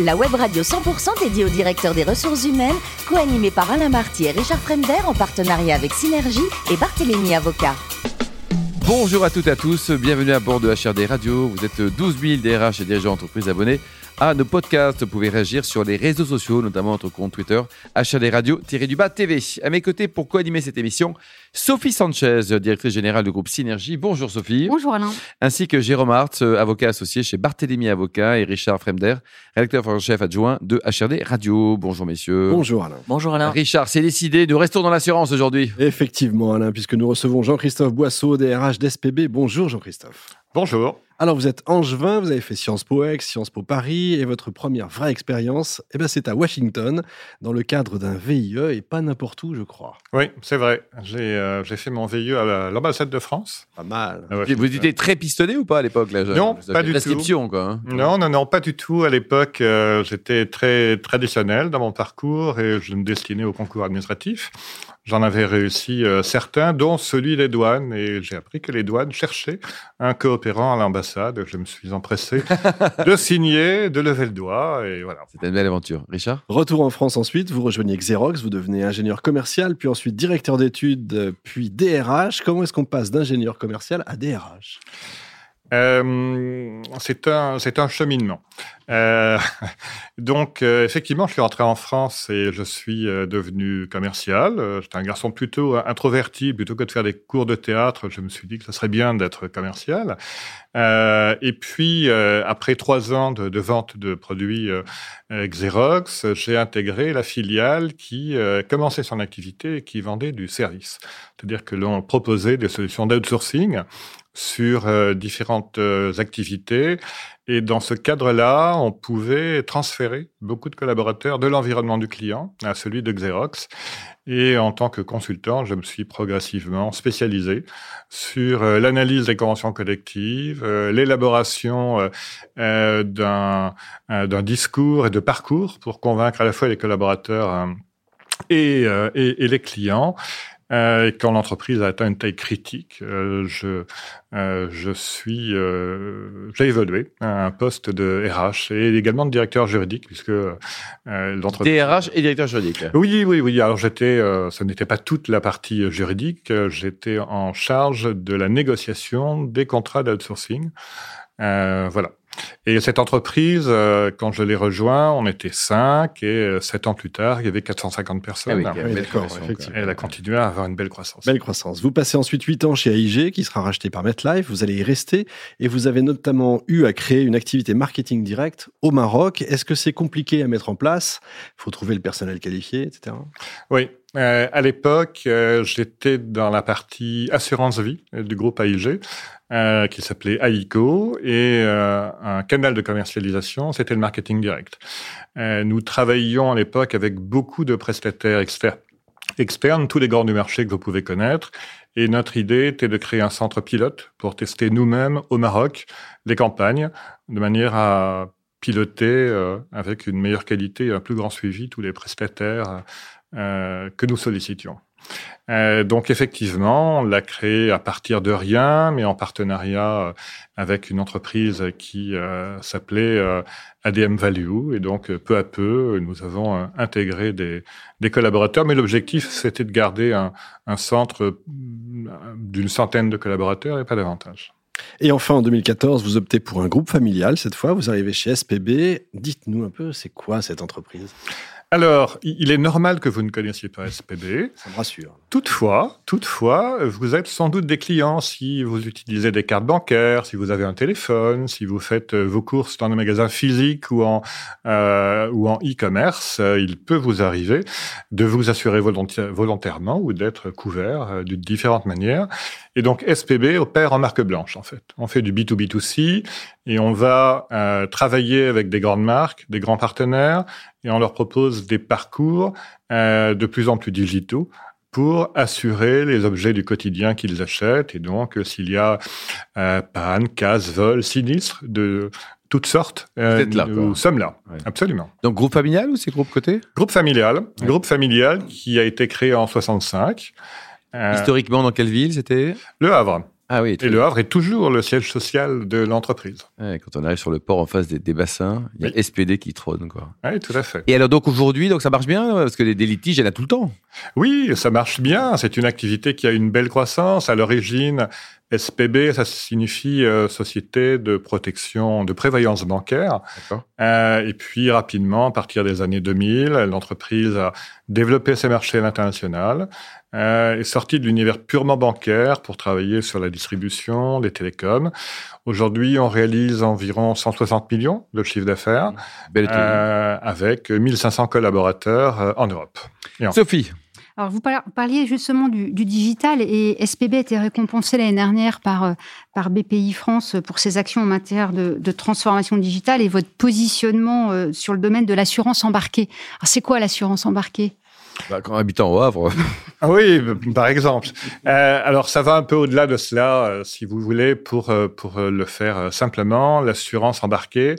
La web radio 100% dédiée aux directeurs des ressources humaines, co-animée par Alain Marty et Richard Fremder en partenariat avec Synergie et Barthélémy Avocat. Bonjour à toutes et à tous, bienvenue à bord de HRD Radio. Vous êtes 12 000 DRH et dirigeants d'entreprise abonnés à nos podcasts. Vous pouvez réagir sur les réseaux sociaux, notamment notre compte Twitter, HRD Radio-du-bas TV. À mes côtés pour co-animer cette émission, Sophie Sanchez, directrice générale du groupe Synergie. Bonjour Sophie. Bonjour Alain. Ainsi que Jérôme Hart, avocat associé chez Barthélémy Avocat et Richard Fremder, rédacteur en chef adjoint de HRD Radio. Bonjour messieurs. Bonjour Alain. Bonjour Alain. Richard, c'est décidé, nous restons dans l'assurance aujourd'hui. Effectivement Alain, puisque nous recevons Jean-Christophe Boisseau, DRH d'SPB. Bonjour Jean-Christophe. Bonjour. Alors, vous êtes angevin, vous avez fait Sciences Po Ex, Sciences Po Paris, et votre première vraie expérience, eh ben, c'est à Washington, dans le cadre d'un VIE, et pas n'importe où, je crois. Oui, c'est vrai. J'ai euh, fait mon VIE à l'ambassade de France. Pas mal. vous étiez très pistonné ou pas à l'époque là Non, pas du tout. Quoi, hein. Non, non, non, pas du tout. À l'époque, euh, j'étais très traditionnel dans mon parcours et je me destinais au concours administratif. J'en avais réussi euh, certains, dont celui des douanes, et j'ai appris que les douanes cherchaient un coopérant à l'ambassade. Je me suis empressé de signer, de lever le doigt, et voilà. C'était une belle aventure. Richard? Retour en France ensuite, vous rejoignez Xerox, vous devenez ingénieur commercial, puis ensuite directeur d'études, puis DRH. Comment est-ce qu'on passe d'ingénieur commercial à DRH euh, c'est un, un cheminement. Euh, donc, euh, effectivement, je suis rentré en France et je suis devenu commercial. J'étais un garçon plutôt introverti, plutôt que de faire des cours de théâtre. Je me suis dit que ce serait bien d'être commercial. Et puis, après trois ans de, vente de produits Xerox, j'ai intégré la filiale qui commençait son activité et qui vendait du service. C'est-à-dire que l'on proposait des solutions d'outsourcing sur euh, différentes euh, activités. Et dans ce cadre-là, on pouvait transférer beaucoup de collaborateurs de l'environnement du client à celui de Xerox. Et en tant que consultant, je me suis progressivement spécialisé sur euh, l'analyse des conventions collectives, l'élaboration d'un discours et de parcours pour convaincre à la fois les collaborateurs et, et, les clients, euh, quand l'entreprise a atteint une taille critique, euh, je, euh, je suis, euh, j'ai évolué à un poste de RH et également de directeur juridique, puisque euh, l'entreprise. DRH et directeur juridique. Oui, oui, oui. Alors j'étais, ce n'était pas toute la partie juridique. J'étais en charge de la négociation des contrats d'outsourcing. voilà. Et cette entreprise, euh, quand je l'ai rejoint, on était cinq et euh, sept ans plus tard, il y avait 450 personnes. Ah oui, elle a continué à avoir une belle croissance. Belle croissance. Vous passez ensuite huit ans chez AIG, qui sera racheté par MetLife. Vous allez y rester et vous avez notamment eu à créer une activité marketing directe au Maroc. Est-ce que c'est compliqué à mettre en place? Il faut trouver le personnel qualifié, etc. Oui, euh, à l'époque, euh, j'étais dans la partie assurance vie du groupe AIG, euh, qui s'appelait AICO, et euh, un canal de commercialisation, c'était le marketing direct. Euh, nous travaillions à l'époque avec beaucoup de prestataires externes, externes, tous les grands du marché que vous pouvez connaître, et notre idée était de créer un centre pilote pour tester nous-mêmes au Maroc les campagnes, de manière à piloter avec une meilleure qualité, un plus grand suivi tous les prestataires euh, que nous sollicitions. Euh, donc effectivement, on l'a créé à partir de rien, mais en partenariat euh, avec une entreprise qui euh, s'appelait euh, ADM Value. Et donc peu à peu, nous avons intégré des, des, collaborateurs. Mais l'objectif, c'était de garder un, un centre d'une centaine de collaborateurs et pas davantage. Et enfin, en 2014, vous optez pour un groupe familial. Cette fois, vous arrivez chez SPB. Dites-nous un peu, c'est quoi cette entreprise? Alors, il est normal que vous ne connaissiez pas SPB. Ça me rassure. Toutefois, toutefois, vous êtes sans doute des clients si vous utilisez des cartes bancaires, si vous avez un téléphone, si vous faites euh, vos courses dans un magasin physique ou en euh, ou en e-commerce. Euh, il peut vous arriver de vous assurer volontairement ou d'être couvert euh, de différentes manières. Et donc SPB opère en marque blanche en fait. On fait du B2B2C et on va euh, travailler avec des grandes marques, des grands partenaires et on leur propose des parcours euh, de plus en plus digitaux pour assurer les objets du quotidien qu'ils achètent. Et donc, euh, s'il y a euh, panne, casse, vol, sinistre de toutes sortes, euh, là, nous sommes là. Absolument. Donc, groupe familial ou c'est groupe côté Groupe familial. Groupe familial qui a été créé en 65. Euh, Historiquement, dans quelle ville c'était? Le Havre. Ah oui. Et le Havre est toujours le siège social de l'entreprise. Ouais, quand on arrive sur le port en face des, des bassins, il y a Oui. SPD qui trône. Quoi. Oui, tout à fait. Et alors donc aujourd'hui, donc ça marche bien parce que des, des litiges, il y en a tout le temps? Oui, ça marche bien. C'est une activité qui a une belle croissance. À l'origine, SPB, ça signifie euh, Société de protection de prévoyance bancaire. Euh, et puis rapidement, à partir des années 2000, l'entreprise a développé ses marchés à l'international, euh, est sortie de l'univers purement bancaire pour travailler sur la distribution, les télécoms. Aujourd'hui, on réalise environ 160 millions de chiffre d'affaires euh, avec 1500 collaborateurs euh, en Europe. Sophie, Alors, vous par- parliez justement du, du digital et SPB a été récompensé l'année dernière par, euh, par BPI France pour ses actions en matière de, de transformation digitale et votre positionnement euh, sur le domaine de l'assurance embarquée. Alors, c'est quoi l'assurance embarquée? Bah, quand habitant au Havre, Ah Oui, par exemple. Euh, alors, ça va un peu au-delà de cela, euh, si vous voulez, pour, euh, pour le faire simplement. L'assurance embarquée,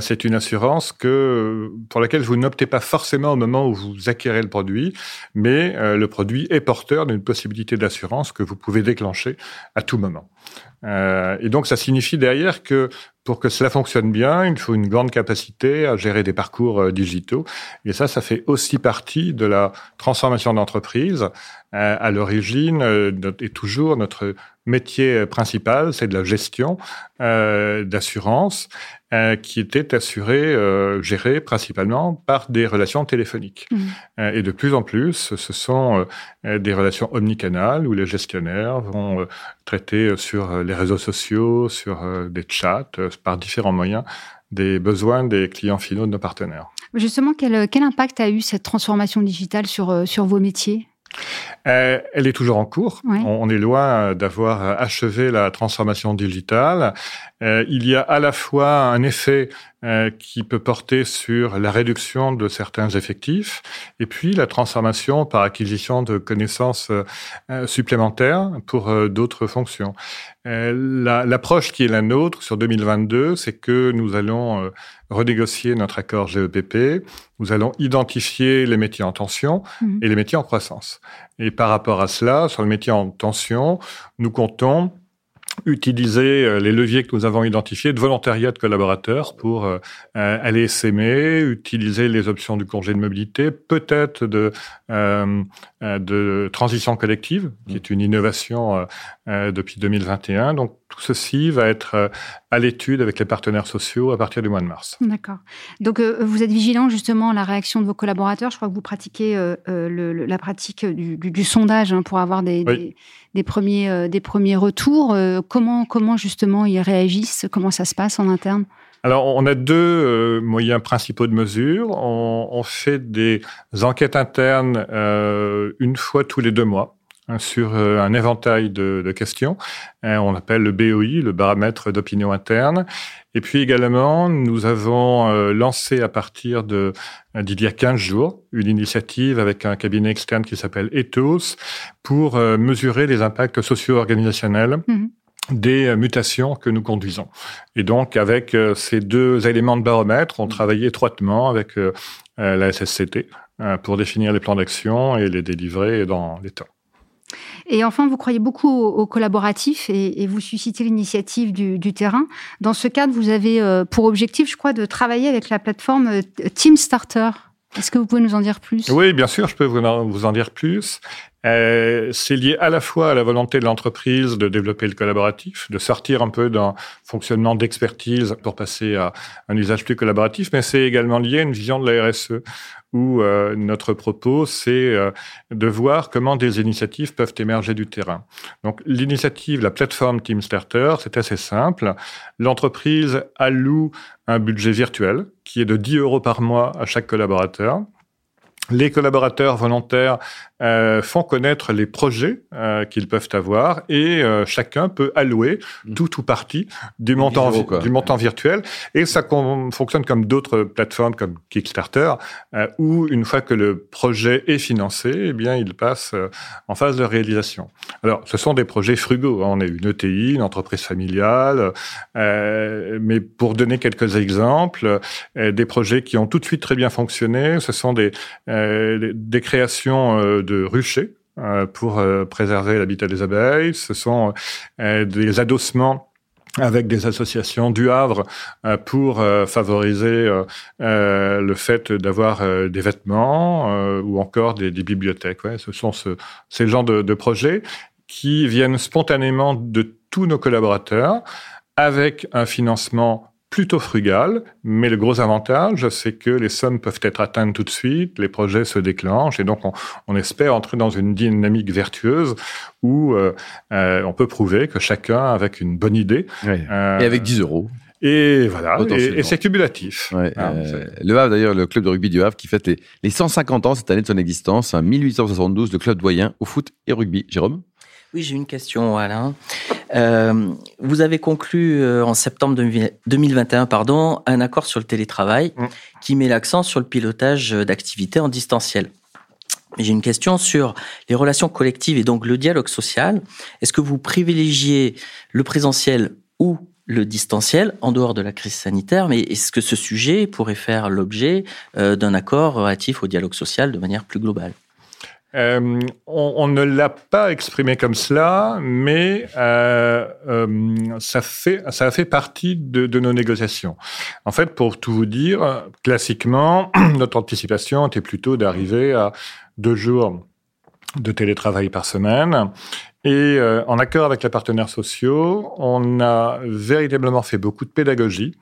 c'est une assurance que, pour laquelle vous n'optez pas forcément au moment où vous acquérez le produit, mais le produit est porteur d'une possibilité d'assurance que vous pouvez déclencher à tout moment. Et donc, ça signifie derrière que pour que cela fonctionne bien, il faut une grande capacité à gérer des parcours euh, digitaux. Et ça, ça fait aussi partie de la transformation d'entreprise. Euh, à l'origine, euh, et toujours, notre métier principal, c'est de la gestion d'assurance euh, qui était assurée, euh, gérée principalement par des relations téléphoniques. Mhm. Euh, et de plus en plus, ce sont euh, des relations omnicanales où les gestionnaires vont traiter sur les réseaux sociaux, sur des chats, par différents moyens, des besoins des clients finaux de nos partenaires. Justement, quel, quel impact a eu cette transformation digitale sur, sur vos métiers? Euh, elle est toujours en cours. Ouais. On, on est loin d'avoir achevé la transformation digitale. Euh, il y a à la fois un effet euh, qui peut porter sur la réduction de certains effectifs et puis la transformation par acquisition de connaissances euh, supplémentaires pour d'autres fonctions. La- L'approche qui est la nôtre sur 2022, c'est que nous allons renégocier notre accord GEPP, nous allons identifier les métiers en tension Mhm. et les métiers en croissance. Et par rapport à cela, sur le métier en tension, nous comptons utiliser euh, les leviers que nous avons identifiés de volontariat de collaborateurs pour euh, euh, aller s'aimer, utiliser les options du congé de mobilité, peut-être de, euh, de transition collective, qui est une innovation euh, depuis 2021. Donc tout ceci va être euh, à l'étude avec les partenaires sociaux à partir du mois de mars. D'accord. Donc, euh, vous êtes vigilant justement à la réaction de vos collaborateurs. Je crois que vous pratiquez le- le- la pratique du, du- du sondage hein, pour avoir des, Oui. des, des premiers, des premiers retours. Comment, comment justement ils réagissent? Comment ça se passe en interne? Alors, on a deux moyens principaux de mesure. On, on fait des enquêtes internes une fois tous les deux mois sur euh, un éventail de, de questions. Euh, on appelle le BOI, le baromètre d'opinion interne. Et puis également, nous avons euh, lancé à partir de euh, d'il y a 15 jours une initiative avec un cabinet externe qui s'appelle Ethos pour mesurer les impacts socio-organisationnels Mhm. des mutations que nous conduisons. Et donc, avec euh, ces deux éléments de baromètre, on travaille étroitement avec euh, euh, la SSCT euh, pour définir les plans d'action et les délivrer dans les temps. Et enfin, vous croyez beaucoup au, au collaboratif et, et vous suscitez l'initiative du, du terrain. Dans ce cadre, vous avez euh, pour objectif, je crois, de travailler avec la plateforme euh, Team Starter. Est-ce que vous pouvez nous en dire plus? Oui, bien sûr, je peux vous en, vous en dire plus. Euh, c'est lié à la fois à la volonté de l'entreprise de développer le collaboratif, de sortir un peu d'un fonctionnement d'expertise pour passer à un usage plus collaboratif, mais c'est également lié à une vision de la RSE où euh, notre propos, c'est euh, de voir comment des initiatives peuvent émerger du terrain. Donc l'initiative, la plateforme Team Starter, c'est assez simple. L'entreprise alloue un budget virtuel qui est de 10 euros par mois à chaque collaborateur. Les collaborateurs volontaires euh, font connaître les projets euh, qu'ils peuvent avoir et euh, chacun peut allouer Mmh. tout ou partie du montant, 10 euros, vi- quoi. du montant virtuel. Et ça fonctionne comme d'autres plateformes comme Kickstarter, euh, où une fois que le projet est financé, eh bien, il passe euh, en phase de réalisation. Alors, ce sont des projets frugaux. hein. On a une ETI, une entreprise familiale, euh, mais pour donner quelques exemples, euh, des projets qui ont tout de suite très bien fonctionné, ce sont des, euh, des- des créations euh, de ruchers pour préserver l'habitat des abeilles. Ce sont des adossements avec des associations du Havre euh, pour euh, favoriser euh, le fait d'avoir des vêtements ou encore des, bibliothèques. Ce sont ce, ces genres de projets qui viennent spontanément de tous nos collaborateurs avec un financement plutôt frugal, mais le gros avantage, c'est que les sommes peuvent être atteintes tout de suite, les projets se déclenchent, et donc on, espère entrer dans une dynamique vertueuse où euh, euh, on peut prouver que chacun, avec une bonne idée... Euh, et avec 10 euros. Et voilà, et, c'est cumulatif. Hein, le Havre, d'ailleurs, le club de rugby du Havre qui fête les, les 150 ans cette année de son existence, 1872, le club doyen au foot et rugby. Jérôme? Oui, j'ai une question, Alain. Euh, vous avez conclu euh, en septembre 2021 pardon, un accord sur le télétravail mm. qui met l'accent sur le pilotage d'activités en distanciel. J'ai une question sur les relations collectives et donc le dialogue social. Est-ce que vous privilégiez le présentiel ou le distanciel en dehors de la crise sanitaire, mais est-ce que ce sujet pourrait faire l'objet euh, d'un accord relatif au dialogue social de manière plus globale? Euh, on, ne l'a pas exprimé comme cela, mais euh, euh, ça, fait, ça a fait partie de, de, nos négociations. En fait, pour tout vous dire, classiquement, notre anticipation était plutôt d'arriver à deux jours de télétravail par semaine et euh, en accord avec les partenaires sociaux, on a véritablement fait beaucoup de pédagogie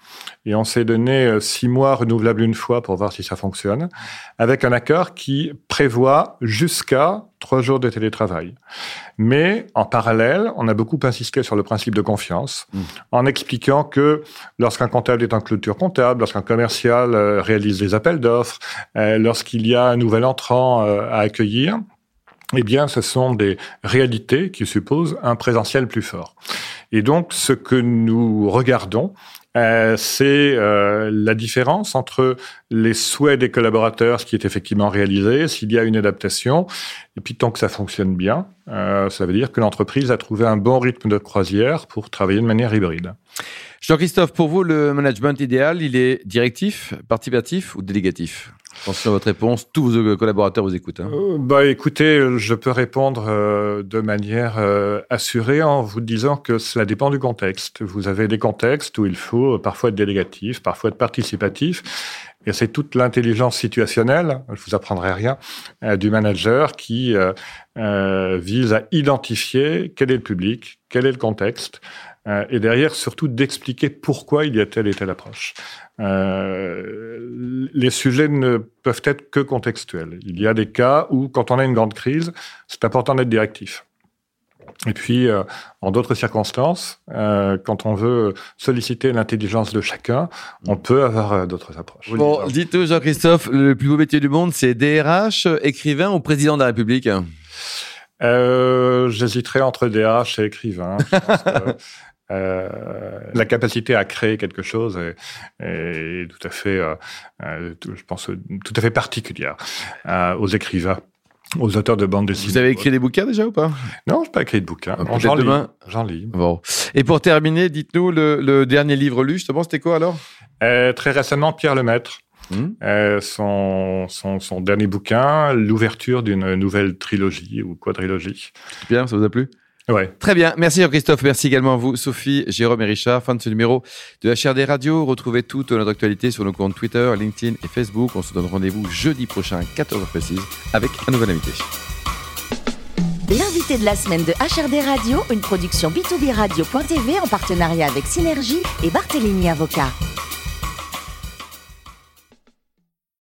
et on s'est donné euh, six mois renouvelables une fois pour voir si ça fonctionne, avec un accord qui prévoit jusqu'à trois jours de télétravail. Mais en parallèle, on a beaucoup insisté sur le principe de confiance, mmh. en expliquant que lorsqu'un comptable est en clôture comptable, lorsqu'un commercial euh, réalise des appels d'offres, lorsqu'il y a un nouvel entrant à accueillir, eh bien, ce sont des réalités qui supposent un présentiel plus fort. Et donc, ce que nous regardons, euh, c'est euh, la différence entre les souhaits des collaborateurs, ce qui est effectivement réalisé, s'il y a une adaptation, et puis tant que ça fonctionne bien, euh, ça veut dire que l'entreprise a trouvé un bon rythme de croisière pour travailler de manière hybride. Jean-Christophe, pour vous, le management idéal, il est directif, participatif ou délégatif? Attention à votre réponse, tous vos collaborateurs vous écoutent. Hein. Euh, bah, écoutez, je peux répondre euh, de manière euh, assurée en vous disant que cela dépend du contexte. Vous avez des contextes où il faut parfois être délégatif, parfois être participatif. Et c'est toute l'intelligence situationnelle, je vous apprendrai rien, du manager qui vise à identifier quel est le public, quel est le contexte, et derrière surtout d'expliquer pourquoi il y a telle et telle approche. Euh, les sujets ne peuvent être que contextuels. Il y a des cas où, quand on a une grande crise, c'est important d'être directif. Et puis, euh, en d'autres circonstances, euh, quand on veut solliciter l'intelligence de chacun, on peut avoir d'autres approches. Bon, dites Jean-Christophe, le plus beau métier du monde, c'est DRH, écrivain ou président de la République? J'hésiterai entre DRH et écrivain. Euh, la capacité à créer quelque chose est, tout à fait, euh, euh, je pense, tout à fait particulière aux écrivains aux auteurs de bandes dessinées. Vous avez écrit des bouquins déjà ou pas? Non, je n'ai pas écrit de bouquins. J'en lis. J'en lis. Bon. Et pour terminer, dites-nous le, dernier livre lu, justement, c'était quoi alors? Très récemment, Pierre Lemaître. Mmh. son, son, son, dernier bouquin, l'ouverture d'une nouvelle trilogie ou quadrilogie. Bien, ça vous a plu? Ouais. Très bien. Merci Jean-Christophe. Merci également à vous, Sophie, Jérôme et Richard. Fin de ce numéro de HRD Radio. Retrouvez toute notre actualité sur nos comptes Twitter, LinkedIn et Facebook. On se donne rendez-vous jeudi prochain, 14h précise, avec un nouvel invité. L'invité de la semaine de HRD Radio, une production B2B Radio.tv en partenariat avec Synergie et Barthélémy Avocat.